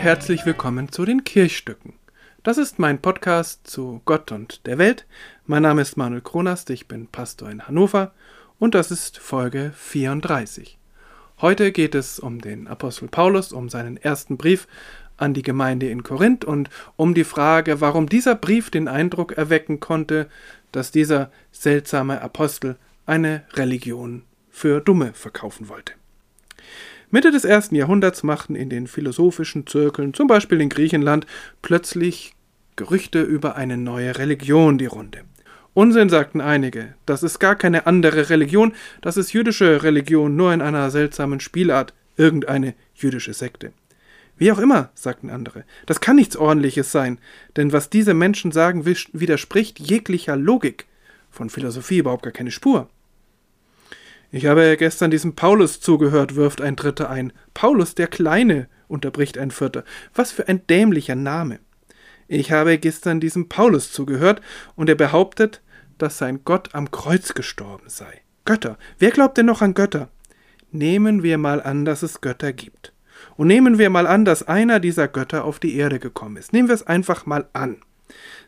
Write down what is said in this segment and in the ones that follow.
herzlich willkommen zu den Kirchstücken. Das ist mein Podcast zu Gott und der Welt. Mein Name ist Manuel Kronast, ich bin Pastor in Hannover und das ist Folge 34. Heute geht es um den Apostel Paulus, um seinen ersten Brief an die Gemeinde in Korinth und um die Frage, warum dieser Brief den Eindruck erwecken konnte, dass dieser seltsame Apostel eine Religion für Dumme verkaufen wollte. Mitte des ersten Jahrhunderts machten in den philosophischen Zirkeln, zum Beispiel in Griechenland, plötzlich Gerüchte über eine neue Religion die Runde. Unsinn, sagten einige, das ist gar keine andere Religion, das ist jüdische Religion, nur in einer seltsamen Spielart, irgendeine jüdische Sekte. Wie auch immer, sagten andere, das kann nichts Ordentliches sein, denn was diese Menschen sagen, widerspricht jeglicher Logik. Von Philosophie überhaupt gar keine Spur. Ich habe gestern diesem Paulus zugehört, wirft ein Dritter ein. Paulus der Kleine, unterbricht ein Vierter. Was für ein dämlicher Name. Ich habe gestern diesem Paulus zugehört, und er behauptet, dass sein Gott am Kreuz gestorben sei. Götter. Wer glaubt denn noch an Götter? Nehmen wir mal an, dass es Götter gibt. Und nehmen wir mal an, dass einer dieser Götter auf die Erde gekommen ist. Nehmen wir es einfach mal an.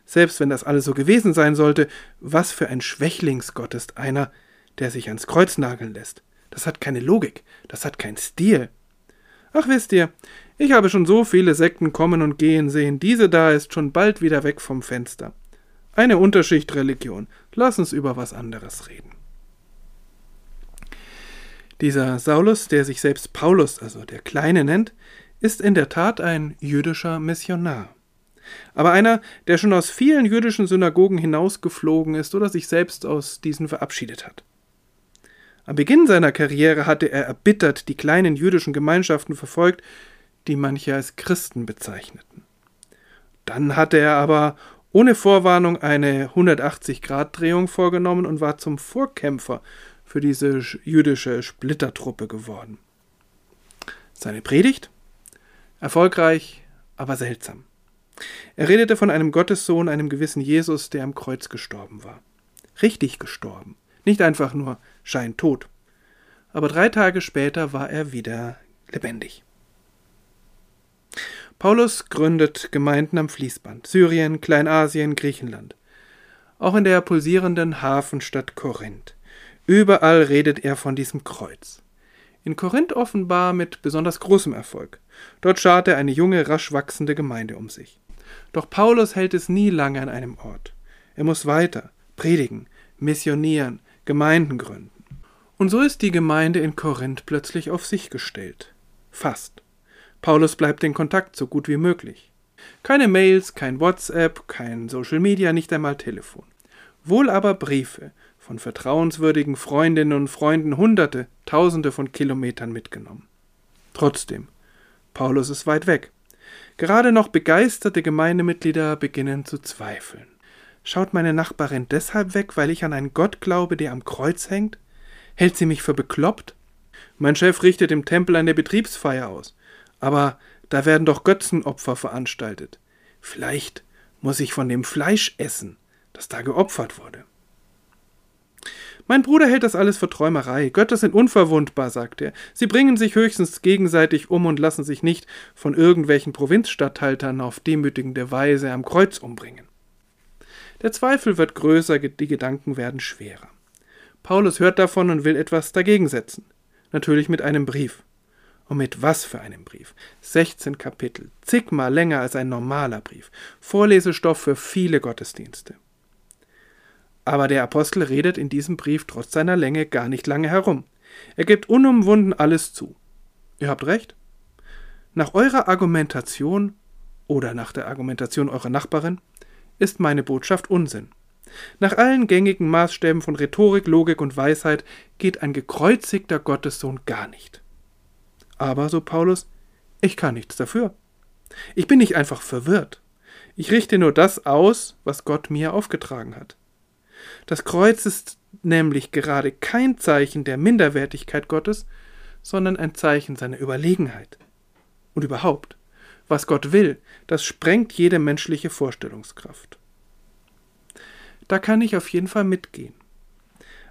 Selbst wenn das alles so gewesen sein sollte, was für ein Schwächlingsgott ist einer, der sich ans Kreuz nageln lässt. Das hat keine Logik, das hat keinen Stil. Ach wisst ihr, ich habe schon so viele Sekten kommen und gehen sehen, diese da ist schon bald wieder weg vom Fenster. Eine Unterschichtreligion, lass uns über was anderes reden. Dieser Saulus, der sich selbst Paulus, also der Kleine nennt, ist in der Tat ein jüdischer Missionar. Aber einer, der schon aus vielen jüdischen Synagogen hinausgeflogen ist oder sich selbst aus diesen verabschiedet hat. Am Beginn seiner Karriere hatte er erbittert die kleinen jüdischen Gemeinschaften verfolgt, die manche als Christen bezeichneten. Dann hatte er aber ohne Vorwarnung eine 180-Grad-Drehung vorgenommen und war zum Vorkämpfer für diese jüdische Splittertruppe geworden. Seine Predigt? Erfolgreich, aber seltsam. Er redete von einem Gottessohn, einem gewissen Jesus, der am Kreuz gestorben war. Richtig gestorben. Nicht einfach nur scheintot. Aber drei Tage später war er wieder lebendig. Paulus gründet Gemeinden am Fließband, Syrien, Kleinasien, Griechenland. Auch in der pulsierenden Hafenstadt Korinth. Überall redet er von diesem Kreuz. In Korinth offenbar mit besonders großem Erfolg. Dort schart er eine junge, rasch wachsende Gemeinde um sich. Doch Paulus hält es nie lange an einem Ort. Er muss weiter, predigen, missionieren, Gemeinden gründen. Und so ist die Gemeinde in Korinth plötzlich auf sich gestellt. Fast. Paulus bleibt in Kontakt so gut wie möglich. Keine Mails, kein WhatsApp, kein Social Media, nicht einmal Telefon. Wohl aber Briefe von vertrauenswürdigen Freundinnen und Freunden hunderte, tausende von Kilometern mitgenommen. Trotzdem, Paulus ist weit weg. Gerade noch begeisterte Gemeindemitglieder beginnen zu zweifeln. Schaut meine Nachbarin deshalb weg, weil ich an einen Gott glaube, der am Kreuz hängt? Hält sie mich für bekloppt? Mein Chef richtet im Tempel eine Betriebsfeier aus. Aber da werden doch Götzenopfer veranstaltet. Vielleicht muss ich von dem Fleisch essen, das da geopfert wurde. Mein Bruder hält das alles für Träumerei. Götter sind unverwundbar, sagt er. Sie bringen sich höchstens gegenseitig um und lassen sich nicht von irgendwelchen Provinzstatthaltern auf demütigende Weise am Kreuz umbringen. Der Zweifel wird größer, die Gedanken werden schwerer. Paulus hört davon und will etwas dagegen setzen. Natürlich mit einem Brief. Und mit was für einem Brief? 16 Kapitel, zigmal länger als ein normaler Brief. Vorlesestoff für viele Gottesdienste. Aber der Apostel redet in diesem Brief trotz seiner Länge gar nicht lange herum. Er gibt unumwunden alles zu. Ihr habt recht. Nach eurer Argumentation oder nach der Argumentation eurer Nachbarin ist meine Botschaft Unsinn. Nach allen gängigen Maßstäben von Rhetorik, Logik und Weisheit geht ein gekreuzigter Gottessohn gar nicht. Aber, so Paulus, ich kann nichts dafür. Ich bin nicht einfach verwirrt. Ich richte nur das aus, was Gott mir aufgetragen hat. Das Kreuz ist nämlich gerade kein Zeichen der Minderwertigkeit Gottes, sondern ein Zeichen seiner Überlegenheit. Und überhaupt, was Gott will, das sprengt jede menschliche Vorstellungskraft. Da kann ich auf jeden Fall mitgehen.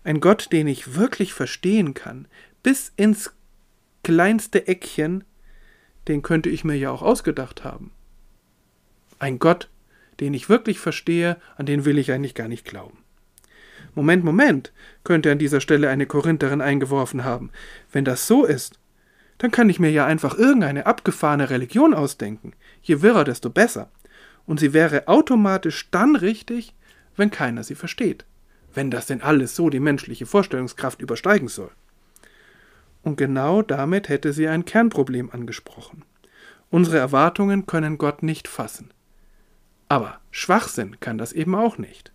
Ein Gott, den ich wirklich verstehen kann, bis ins kleinste Eckchen, den könnte ich mir ja auch ausgedacht haben. Ein Gott, den ich wirklich verstehe, an den will ich eigentlich gar nicht glauben. Moment, Moment, könnte an dieser Stelle eine Korintherin eingeworfen haben. Wenn das so ist, dann kann ich mir ja einfach irgendeine abgefahrene Religion ausdenken. Je wirrer, desto besser. Und sie wäre automatisch dann richtig, wenn keiner sie versteht. Wenn das denn alles so die menschliche Vorstellungskraft übersteigen soll. Und genau damit hätte sie ein Kernproblem angesprochen. Unsere Erwartungen können Gott nicht fassen. Aber Schwachsinn kann das eben auch nicht.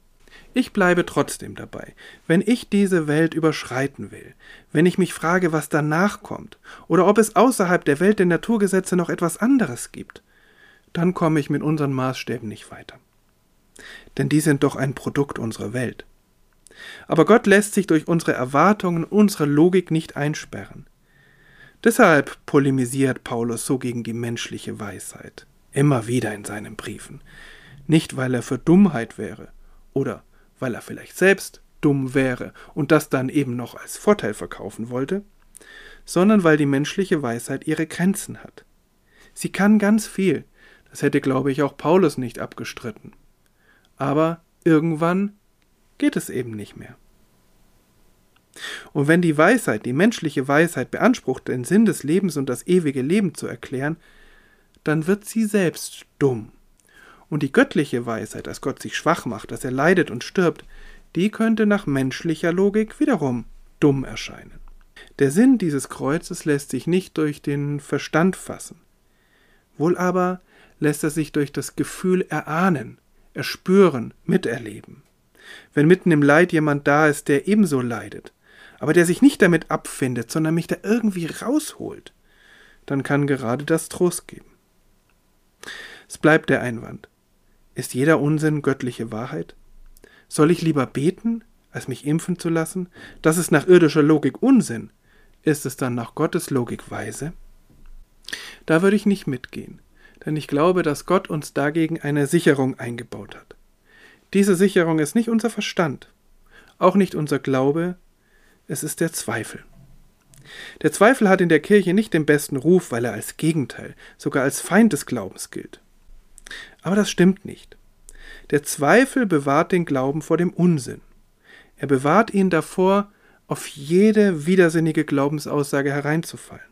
Ich bleibe trotzdem dabei. Wenn ich diese Welt überschreiten will, wenn ich mich frage, was danach kommt, oder ob es außerhalb der Welt der Naturgesetze noch etwas anderes gibt, dann komme ich mit unseren Maßstäben nicht weiter. Denn die sind doch ein Produkt unserer Welt. Aber Gott lässt sich durch unsere Erwartungen, unsere Logik nicht einsperren. Deshalb polemisiert Paulus so gegen die menschliche Weisheit, immer wieder in seinen Briefen. Nicht, weil er für Dummheit wäre oder weil er vielleicht selbst dumm wäre und das dann eben noch als Vorteil verkaufen wollte, sondern weil die menschliche Weisheit ihre Grenzen hat. Sie kann ganz viel, das hätte, glaube ich, auch Paulus nicht abgestritten. Aber irgendwann geht es eben nicht mehr. Und wenn die Weisheit, die menschliche Weisheit beansprucht, den Sinn des Lebens und das ewige Leben zu erklären, dann wird sie selbst dumm. Und die göttliche Weisheit, dass Gott sich schwach macht, dass er leidet und stirbt, die könnte nach menschlicher Logik wiederum dumm erscheinen. Der Sinn dieses Kreuzes lässt sich nicht durch den Verstand fassen. Wohl aber lässt er sich durch das Gefühl erahnen, erspüren, miterleben. Wenn mitten im Leid jemand da ist, der ebenso leidet, aber der sich nicht damit abfindet, sondern mich da irgendwie rausholt, dann kann gerade das Trost geben. Es bleibt der Einwand. Ist jeder Unsinn göttliche Wahrheit? Soll ich lieber beten, als mich impfen zu lassen? Das ist nach irdischer Logik Unsinn. Ist es dann nach Gottes Logik weise? Da würde ich nicht mitgehen, denn ich glaube, dass Gott uns dagegen eine Sicherung eingebaut hat. Diese Sicherung ist nicht unser Verstand, auch nicht unser Glaube, es ist der Zweifel. Der Zweifel hat in der Kirche nicht den besten Ruf, weil er als Gegenteil, sogar als Feind des Glaubens gilt. Aber das stimmt nicht. Der Zweifel bewahrt den Glauben vor dem Unsinn. Er bewahrt ihn davor, auf jede widersinnige Glaubensaussage hereinzufallen.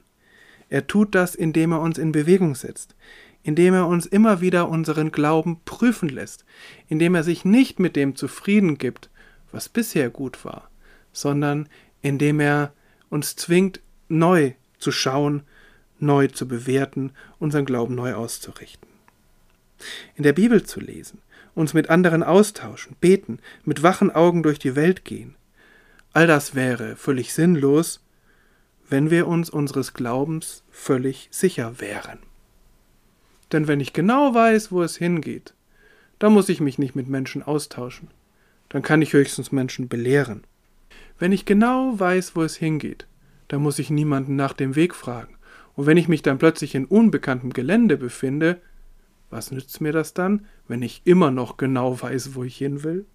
Er tut das, indem er uns in Bewegung setzt, indem er uns immer wieder unseren Glauben prüfen lässt, indem er sich nicht mit dem zufrieden gibt, was bisher gut war, sondern indem er uns zwingt, neu zu schauen, neu zu bewerten, unseren Glauben neu auszurichten in der Bibel zu lesen, uns mit anderen austauschen, beten, mit wachen Augen durch die Welt gehen. All das wäre völlig sinnlos, wenn wir uns unseres Glaubens völlig sicher wären. Denn wenn ich genau weiß, wo es hingeht, dann muss ich mich nicht mit Menschen austauschen. Dann kann ich höchstens Menschen belehren. Wenn ich genau weiß, wo es hingeht, dann muss ich niemanden nach dem Weg fragen. Und wenn ich mich dann plötzlich in unbekanntem Gelände befinde, was nützt mir das dann, wenn ich immer noch genau weiß, wo ich hin will?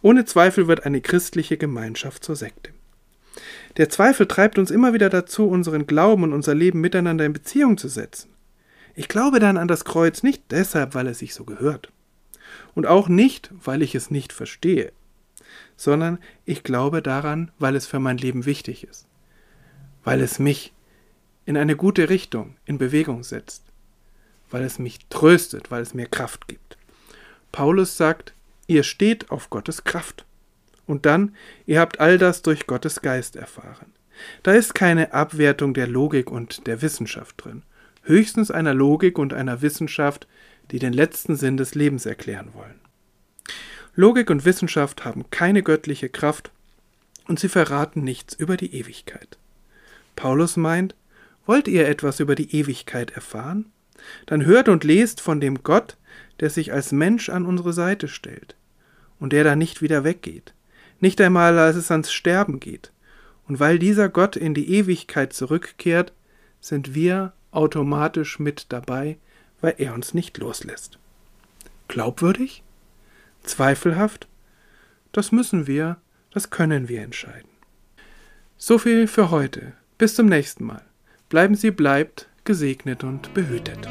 Ohne Zweifel wird eine christliche Gemeinschaft zur Sekte. Der Zweifel treibt uns immer wieder dazu, unseren Glauben und unser Leben miteinander in Beziehung zu setzen. Ich glaube dann an das Kreuz nicht deshalb, weil es sich so gehört. Und auch nicht, weil ich es nicht verstehe, sondern ich glaube daran, weil es für mein Leben wichtig ist, weil es mich in eine gute Richtung in Bewegung setzt, weil es mich tröstet, weil es mir Kraft gibt. Paulus sagt, ihr steht auf Gottes Kraft. Und dann, ihr habt all das durch Gottes Geist erfahren. Da ist keine Abwertung der Logik und der Wissenschaft drin, höchstens einer Logik und einer Wissenschaft, die den letzten Sinn des Lebens erklären wollen. Logik und Wissenschaft haben keine göttliche Kraft und sie verraten nichts über die Ewigkeit. Paulus meint, wollt ihr etwas über die Ewigkeit erfahren? Dann hört und lest von dem Gott, der sich als Mensch an unsere Seite stellt und der da nicht wieder weggeht, nicht einmal als es ans Sterben geht. Und weil dieser Gott in die Ewigkeit zurückkehrt, sind wir automatisch mit dabei, weil er uns nicht loslässt. Glaubwürdig? Zweifelhaft? Das müssen wir, das können wir entscheiden. So viel für heute. Bis zum nächsten Mal. Bleiben Sie bleibt, gesegnet und behütet.